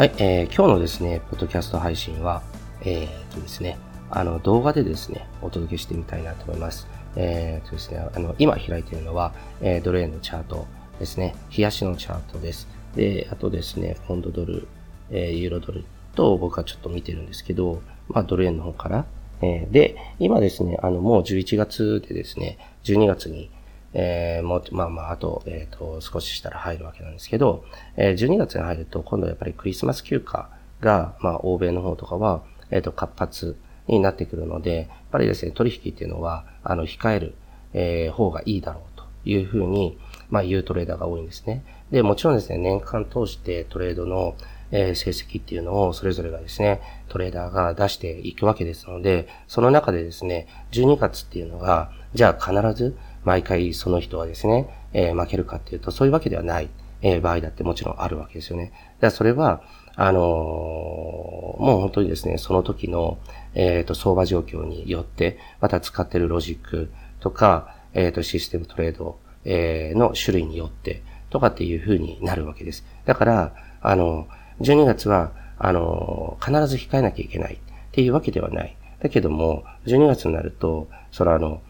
はい、えー、今日のですね、ポッドキャスト配信は、えー、とですね、あの、動画でですね、お届けしてみたいなと思います。えー、とですね、あの、今開いているのは、えー、ドル円のチャートですね、冷やしのチャートです。で、あとですね、ポンドドル、えー、ユーロドルと僕はちょっと見てるんですけど、まあ、ドル円の方から、えー、で、今ですね、あの、もう11月でですね、12月に、えー、もう、まあまあ、あと、えっ、ー、と、少ししたら入るわけなんですけど、えー、12月に入ると、今度やっぱりクリスマス休暇が、まあ、欧米の方とかは、えっ、ー、と、活発になってくるので、やっぱりですね、取引っていうのは、あの、控える、えー、方がいいだろうというふうに、まあ、言うトレーダーが多いんですね。で、もちろんですね、年間通してトレードの、えー、成績っていうのをそれぞれがですね、トレーダーが出していくわけですので、その中でですね、12月っていうのが、じゃあ必ず毎回その人はですね、えー、負けるかっていうと、そういうわけではない、えー、場合だってもちろんあるわけですよね。だからそれは、あのー、もう本当にですね、その時の、えっ、と、相場状況によって、また使ってるロジックとか、えっ、と、システムトレード、えの種類によって、とかっていう風になるわけです。だから、あの、12月は、あの、必ず控えなきゃいけないっていうわけではない。だけども、12月になると、それはあの、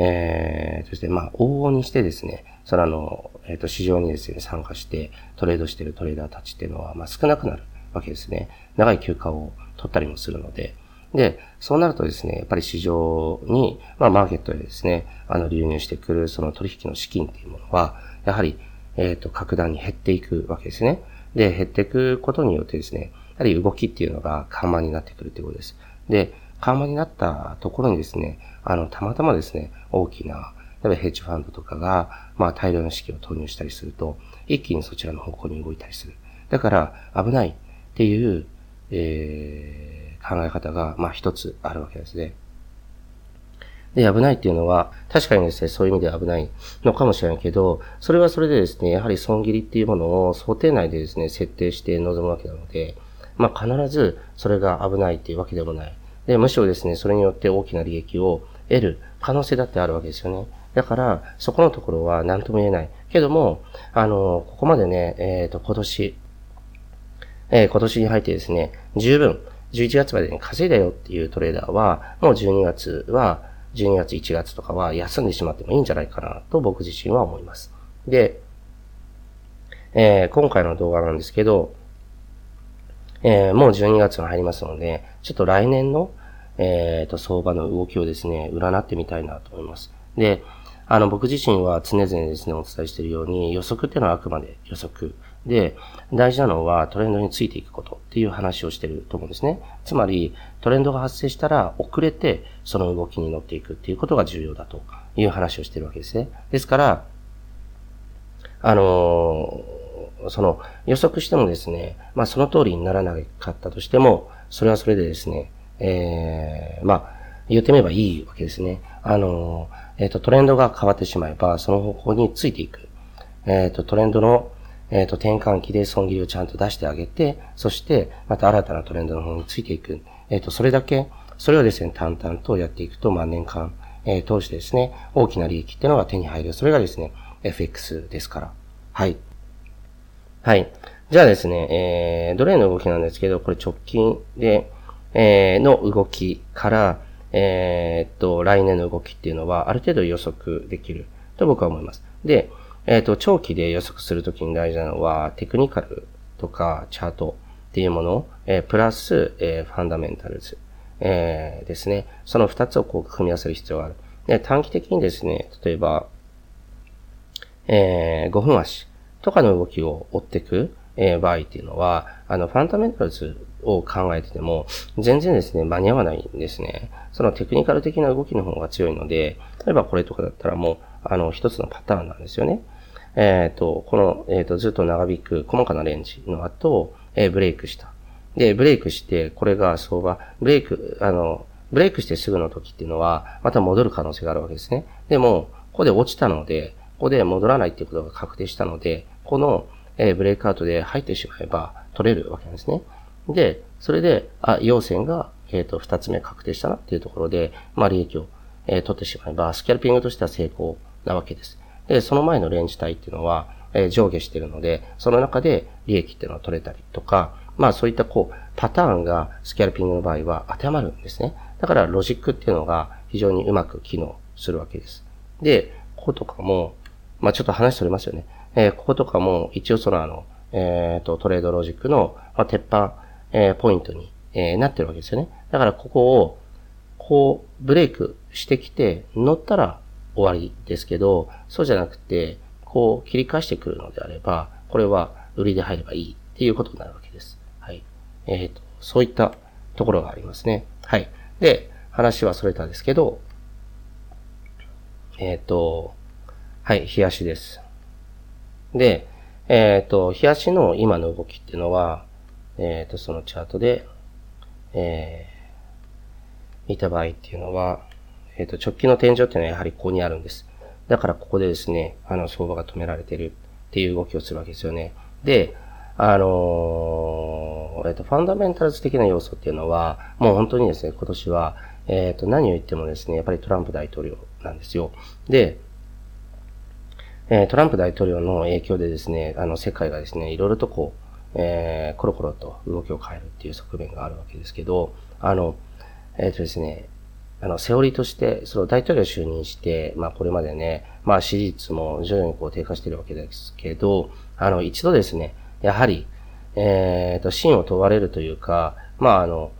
えー、そして、まあ、往々にしてですね、そのあの、えっ、ー、と、市場にですね、参加してトレードしてるトレーダーたちっていうのは、まあ、少なくなるわけですね。長い休暇を取ったりもするので。で、そうなるとですね、やっぱり市場に、まあ、マーケットでですね、あの、流入してくる、その取引の資金っていうものは、やはり、えっ、ー、と、格段に減っていくわけですね。で、減っていくことによってですね、やはり動きっていうのが緩慢になってくるということです。で、緩和になったところにですね、あの、たまたまですね、大きな、例えばヘッジファンドとかが、まあ大量の資金を投入したりすると、一気にそちらの方向に動いたりする。だから危ないっていう、えー、考え方が、まあ一つあるわけですね。で、危ないっていうのは、確かにですね、そういう意味では危ないのかもしれないけど、それはそれでですね、やはり損切りっていうものを想定内でですね、設定して臨むわけなので、まあ必ずそれが危ないっていうわけでもない。で、むしろですね、それによって大きな利益を得る可能性だってあるわけですよね。だから、そこのところは何とも言えない。けども、あの、ここまでね、えっ、ー、と、今年、えー、今年に入ってですね、十分、11月までに稼いだよっていうトレーダーは、もう12月は、12月、1月とかは休んでしまってもいいんじゃないかなと僕自身は思います。で、えー、今回の動画なんですけど、えー、もう12月が入りますので、ちょっと来年の、えっ、ー、と、相場の動きをですね、占ってみたいなと思います。で、あの、僕自身は常々ですね、お伝えしているように、予測っていうのはあくまで予測。で、大事なのはトレンドについていくことっていう話をしてると思うんですね。つまり、トレンドが発生したら遅れてその動きに乗っていくっていうことが重要だという話をしてるわけですね。ですから、あのーその予測してもですね、まあその通りにならなかったとしても、それはそれでですね、ええー、まあ言ってみればいいわけですね。あの、えっ、ー、と、トレンドが変わってしまえば、その方向についていく。えっ、ー、と、トレンドの、えっ、と、転換期で損切りをちゃんと出してあげて、そして、また新たなトレンドの方についていく。えっ、と、それだけ、それをですね、淡々とやっていくと、まあ年間、え通してですね、大きな利益っていうのが手に入る。それがですね、FX ですから。はい。はい。じゃあですね、えー、ドル円の動きなんですけど、これ直近で、え、の動きから、え、っと、来年の動きっていうのは、ある程度予測できると僕は思います。で、え、っと、長期で予測するときに大事なのは、テクニカルとかチャートっていうもの、え、プラス、え、ファンダメンタルズ、え、ですね。その二つをこう組み合わせる必要がある。で、短期的にですね、例えば、えー、5分足とかの動きを追っていく、え、場合っていうのは、あの、ファンダメンタルズを考えてても、全然ですね、間に合わないんですね。そのテクニカル的な動きの方が強いので、例えばこれとかだったらもう、あの、一つのパターンなんですよね。えっ、ー、と、この、えっ、ー、と、ずっと長引く細かなレンジの後、えー、ブレイクした。で、ブレイクして、これが相場、ブレイク、あの、ブレイクしてすぐの時っていうのは、また戻る可能性があるわけですね。でも、ここで落ちたので、ここで戻らないっていうことが確定したので、この、えブレイクアウトで入ってしまえば取れるわけなんですね。で、それで、あ、陽線が、えっ、と、二つ目確定したなっていうところで、まあ、利益を、え、取ってしまえば、スキャルピングとしては成功なわけです。で、その前のレンジ帯っていうのは、え、上下してるので、その中で利益っていうのは取れたりとか、まあそういったこう、パターンがスキャルピングの場合は当てはまるんですね。だからロジックっていうのが非常にうまく機能するわけです。で、こことかも、まあちょっと話しておりますよね。えー、こことかも一応そのあの、えっ、ー、と、トレードロジックの、まあ、鉄板、えー、ポイントに、えー、なってるわけですよね。だからここを、こう、ブレイクしてきて、乗ったら終わりですけど、そうじゃなくて、こう切り返してくるのであれば、これは売りで入ればいいっていうことになるわけです。はい。えっ、ー、と、そういったところがありますね。はい。で、話はそれたんですけど、えっ、ー、と、はい、冷やしです。で、えっ、ー、と、冷やしの今の動きっていうのは、えっ、と、そのチャートで、えー、見た場合っていうのは、えっ、と、直近の天井っていうのはやはりここにあるんです。だからここでですね、あの、相場が止められてるっていう動きをするわけですよね。で、あの、えっ、と、ファンダメンタルズ的な要素っていうのは、もう本当にですね、今年は、えっ、と、何を言ってもですね、やっぱりトランプ大統領なんですよ。で、えトランプ大統領の影響でですね、あの、世界がですね、いろいろとこう、えー、コロコロと動きを変えるっていう側面があるわけですけど、あの、えっ、とですね、あの、セオリーとして、その大統領就任して、まあこれまでね、まあ支持率も徐々にこう低下しているわけですけど、あの、一度ですね、やはり、えっ、ー、と、真を問われるというか、まああの、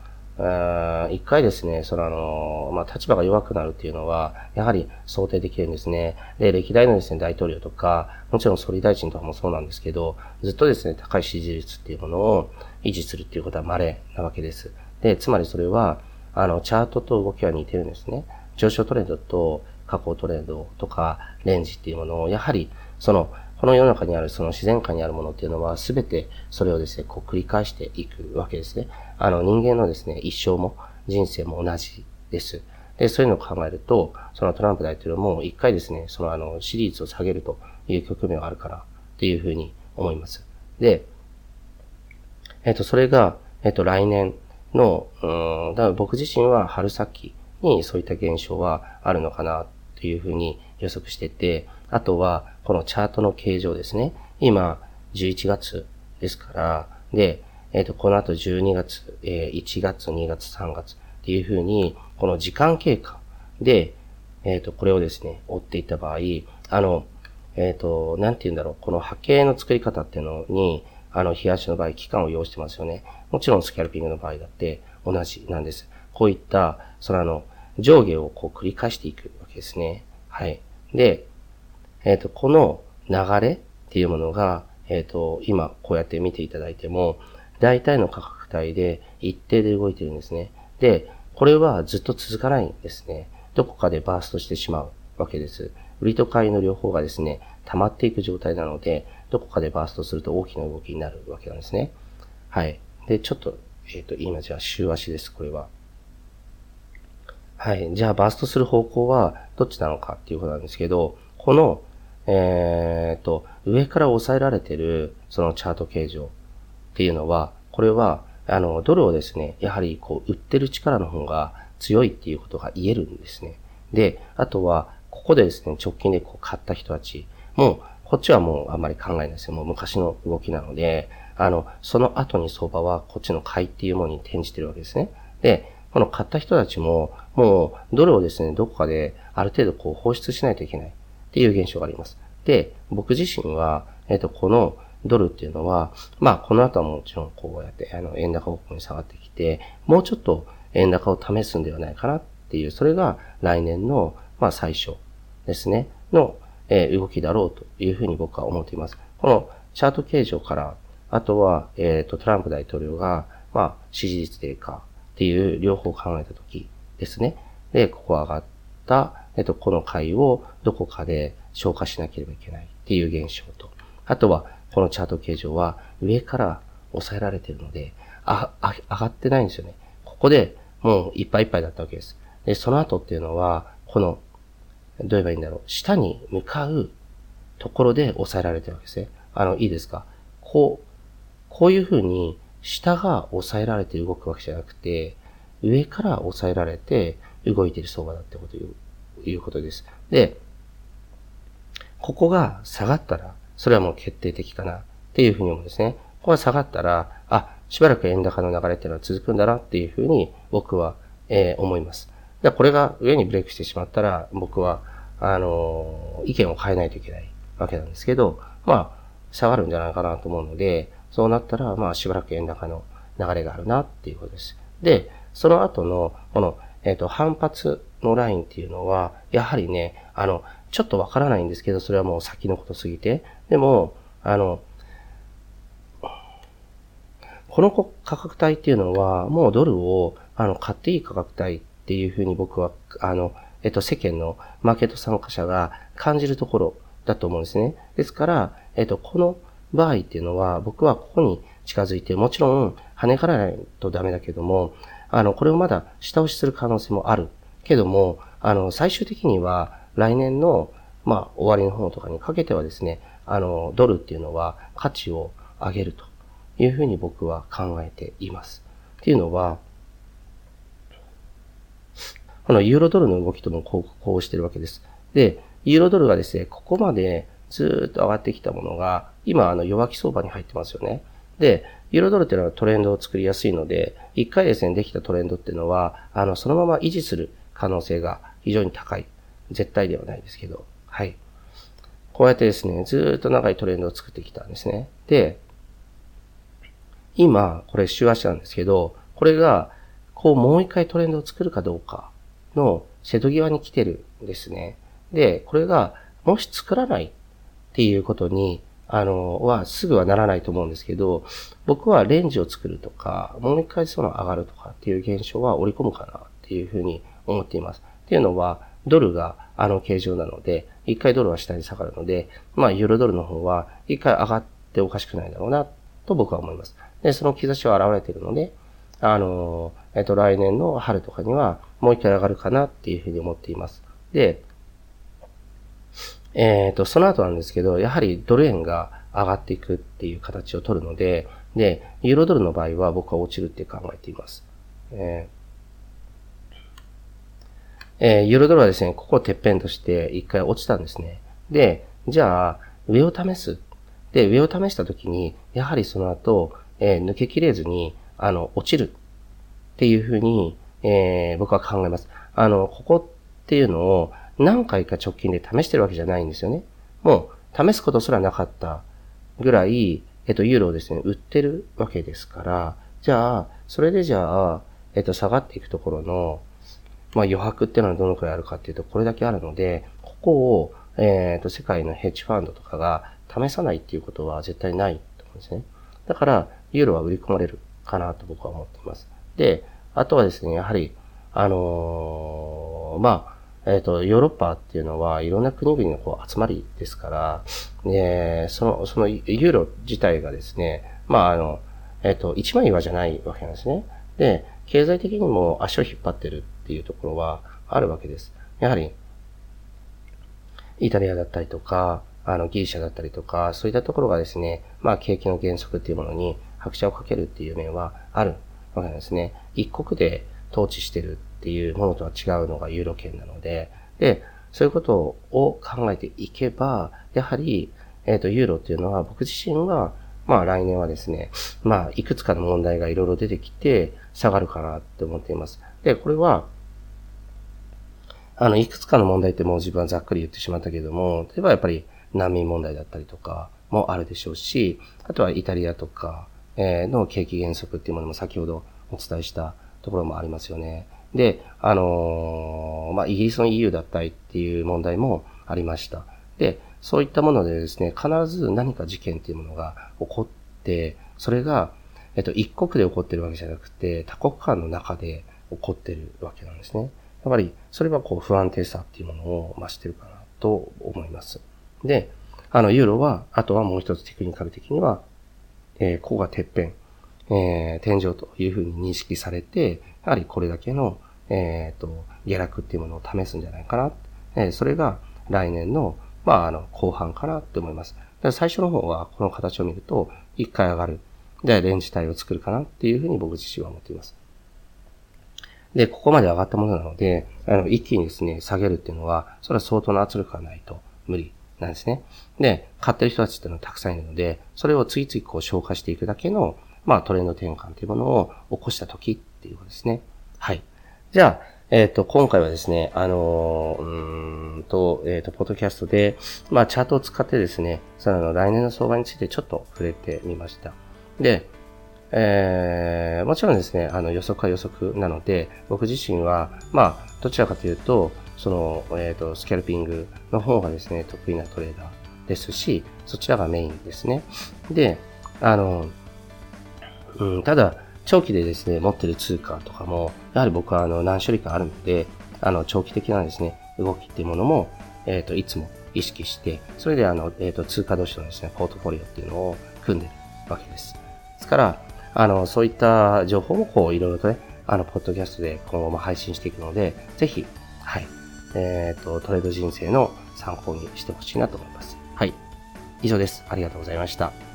一回ですね、そのあの、まあ、立場が弱くなるっていうのは、やはり想定できるんですね。で、歴代のですね、大統領とか、もちろん総理大臣とかもそうなんですけど、ずっとですね、高い支持率っていうものを維持するっていうことは稀なわけです。で、つまりそれは、あの、チャートと動きは似てるんですね。上昇トレンドと下降トレンドとかレンジっていうものを、やはり、その、この世の中にあるその自然界にあるものっていうのは、すべてそれをですね、こう繰り返していくわけですね。あの、人間のですね、一生も人生も同じです。で、そういうのを考えると、そのトランプ大統領も一回ですね、そのあの、支持率を下げるという局面はあるからっていうふうに思います。で、えっ、と、それが、えっ、と、来年の、うん、だから僕自身は春先にそういった現象はあるのかなというふうに予測してて、あとは、このチャートの形状ですね。今、11月ですから、で、えっ、ー、と、この後12月、えー、1月、2月、3月っていうふうに、この時間経過で、えっ、ー、と、これをですね、追っていった場合、あの、えっ、と、なんて言うんだろう、この波形の作り方っていうのに、あの、冷やしの場合、期間を要してますよね。もちろんスキャルピングの場合だって同じなんです。こういった、そのあの、上下をこう繰り返していくわけですね。はい。で、えっ、ー、と、この流れっていうものが、えっ、ー、と、今こうやって見ていただいても、大体の価格帯で一定で動いてるんですね。で、これはずっと続かないんですね。どこかでバーストしてしまうわけです。売りと買いの両方がですね、溜まっていく状態なので、どこかでバーストすると大きな動きになるわけなんですね。はい。で、ちょっと、えっ、ー、と、今じゃあ週足です、これは。はい。じゃあ、バーストする方向はどっちなのかっていうことなんですけど、この、えっ、と、上から抑えられてる、そのチャート形状っていうのは、これは、あの、ドルをですね、やはりこう、売ってる力の方が強いっていうことが言えるんですね。で、あとは、ここでですね、直近でこう買った人たち、もう、こっちはもうあんまり考えないですよ。もう昔の動きなので、あの、その後に相場はこっちの買いっていうものに転じてるわけですね。で、この買った人たちも、もう、ドルをですね、どこかである程度こう放出しないといけないっていう現象があります。で、僕自身は、えっ、と、このドルっていうのは、まあ、この後はもちろんこうやって、あの、円高方向に下がってきて、もうちょっと円高を試すんではないかなっていう、それが来年の、まあ、最初ですね、の、え、動きだろうというふうに僕は思っています。このチャート形状から、あとは、えっ、と、トランプ大統領が、まあ、支持率低下っていう両方考えたときですね。で、ここ上がった、えっ、と、この回をどこかで消化しなければいけないっていう現象と、あとは、このチャート形状は上から抑えられているので、あ、あ、上がってないんですよね。ここでもういっぱいいっぱいだったわけです。で、その後っていうのは、このどう言えばいいんだろう。下に向かうところで抑えられてるわけですね。あの、いいですか？こう、こういうふうに下が抑えられて動くわけじゃなくて、上から抑えられて動いている相場だってこということです。で、ここが下がったら、それはもう決定的かなっていうふうに思うんですね。ここが下がったら、あ、しばらく円高の流れっていうのは続くんだなっていうふうに僕は、えー、思います。で、これが上にブレイクしてしまったら、僕は、あのー、意見を変えないといけないわけなんですけど、まあ、下がるんじゃないかなと思うので、そうなったら、まあ、しばらく円高の流れがあるなっていうことです。で、その後の、この、えっ、ー、と、反発のラインっていうのは、やはりね、あの、ちょっとわからないんですけど、それはもう先のことすぎて。でも、あの、この価格帯っていうのは、もうドルを、あの、買っていい価格帯っていうふうに僕は、あの、えっと、世間のマーケット参加者が感じるところだと思うんですね。ですから、えっと、この場合っていうのは、僕はここに近づいて、もちろん跳ねからないとダメだけども、あの、これをまだ下押しする可能性もある。けども、あの、最終的には来年の、まあ、終わりの方とかにかけてはですね、あの、ドルっていうのは価値を上げるというふうに僕は考えています。っていうのは、このユーロドルの動きともこう、こうしてるわけです。で、ユーロドルがですね、ここまでずっと上がってきたものが、今、あの、弱気相場に入ってますよね。で、ユーロドルっていうのはトレンドを作りやすいので、一回ですね、できたトレンドっていうのは、あの、そのまま維持する可能性が非常に高い。絶対ではないですけど、はい。こうやってですね、ずっと長いトレンドを作ってきたんですね。で、今、これ週足なんですけど、これが、こうもう一回トレンドを作るかどうかの瀬戸際に来てるんですね。で、これが、もし作らないっていうことにあの、はすぐはならないと思うんですけど、僕はレンジを作るとか、もう一回その上がるとかっていう現象は織り込むかなっていうふうに思っています。っていうのは、ドルがあの形状なので、一回ドルは下に下がるので、まあ、ユーロドルの方は一回上がっておかしくないだろうな、と僕は思います。で、その兆しは現れているので、あの、えっと、来年の春とかにはもう一回上がるかなっていうふうに思っています。で、えっ、ー、と、その後なんですけど、やはりドル円が上がっていくっていう形を取るので、で、ユーロドルの場合は僕は落ちるって考えています。えーえー、ユーロドルはですね、ここをてっぺんとして一回落ちたんですね。で、じゃあ、上を試す。で、上を試したときに、やはりその後、えー、抜けきれずに、あの、落ちるっていうふうに、えー、僕は考えます。あの、ここっていうのを、何回か直近で試してるわけじゃないんですよね。もう、試すことすらなかったぐらい、えっと、ユーロをですね、売ってるわけですから、じゃあ、それでじゃあ、えっと、下がっていくところの、まあ余白っていうのはどのくらいあるかっていうと、これだけあるので、ここを、えっと、世界のヘッジファンドとかが試さないっていうことは絶対ないと思うんですね。だから、ユーロは売り込まれるかなと僕は思っています。で、あとはですね、やはり、あのー、まあ、えっ、ー、と、ヨーロッパっていうのはいろんな国々のこう集まりですから、えその、そのユーロ自体がですね、まあ、あの、えっ、ー、と、一枚岩じゃないわけなんですね。で、経済的にも足を引っ張ってるっていうところはあるわけです。やはり、イタリアだったりとか、あの、ギリシャだったりとか、そういったところがですね、まあ、景気の減速っていうものに拍車をかけるっていう面はあるわけなんですね。一国で統治してるっていうものとは違うのがユーロ圏なので、で、そういうことを考えていけば、やはり、えっ、ー、と、ユーロっていうのは僕自身は、まあ来年はですね、まあいくつかの問題がいろいろ出てきて下がるかなって思っています。で、これは、あの、いくつかの問題ってもう自分はざっくり言ってしまったけども、例えばやっぱり難民問題だったりとかもあるでしょうし、あとはイタリアとか、の景気減速っていうものも先ほどお伝えしたところもありますよね。で、あのー、まあ、イギリスの EU だったりっていう問題もありました。で、そういったものでですね、必ず何か事件っていうものが起こって、それが、えっと、一国で起こってるわけじゃなくて、多国間の中で起こってるわけなんですね。やっぱり、それはこう、不安定さっていうものを増してるかなと思います。で、あの、ユーロは、あとはもう一つテクニカル的には、えー、ここがてっぺん、えー、天井というふうに認識されて、やはりこれだけの、えっ、ー、と、下落っていうものを試すんじゃないかな。えー、それが来年の、まあ、あの、後半かなって思います。最初の方はこの形を見ると、一回上がる。で、レンジ帯を作るかなっていうふうに僕自身は思っています。で、ここまで上がったものなので、あの、一気にですね、下げるっていうのは、それは相当な圧力がないと無理なんですね。で、買ってる人たちっていうのはたくさんいるので、それを次々こう消化していくだけの、まあトレンド転換というものを起こした時っていうことですね。はい。じゃあ、えっ、ー、と、今回はですね、あのー、うんと、えっ、ー、と、ポッドキャストで、まあ、チャートを使ってですね、その来年の相場についてちょっと触れてみました。で、えー、もちろんですね、あの予測は予測なので、僕自身は、まあ、どちらかというと、その、えっ、ー、と、スキャルピングの方がですね、得意なトレーダーですし、そちらがメインですね。で、あの、うん、ただ、長期でですね、持ってる通貨とかも、やはり僕はあの何種類かあるので、あの、長期的なですね、動きっていうものも、えっ、ー、と、いつも意識して、それであの、えっ、ー、と、通貨同士のですね、ポートフォリオっていうのを組んでるわけです。ですから、あの、そういった情報もこう、いろいろとね、あの、ポッドキャストで今後も配信していくので、ぜひ、はい、えっ、ー、と、トレード人生の参考にしてほしいなと思います。はい。以上です。ありがとうございました。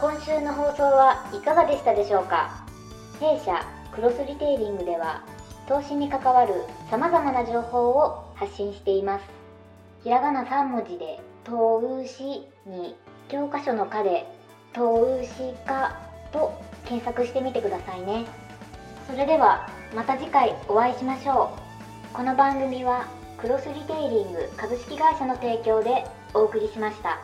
今週の放送はいかがでしたでしょうか？弊社クロスリテイリングでは投資に関わる様々な情報を発信しています。ひらがな3文字で投資に教科書の科で投資家と検索してみてくださいね。それではまた次回お会いしましょう。この番組はクロスリテイリング株式会社の提供でお送りしました。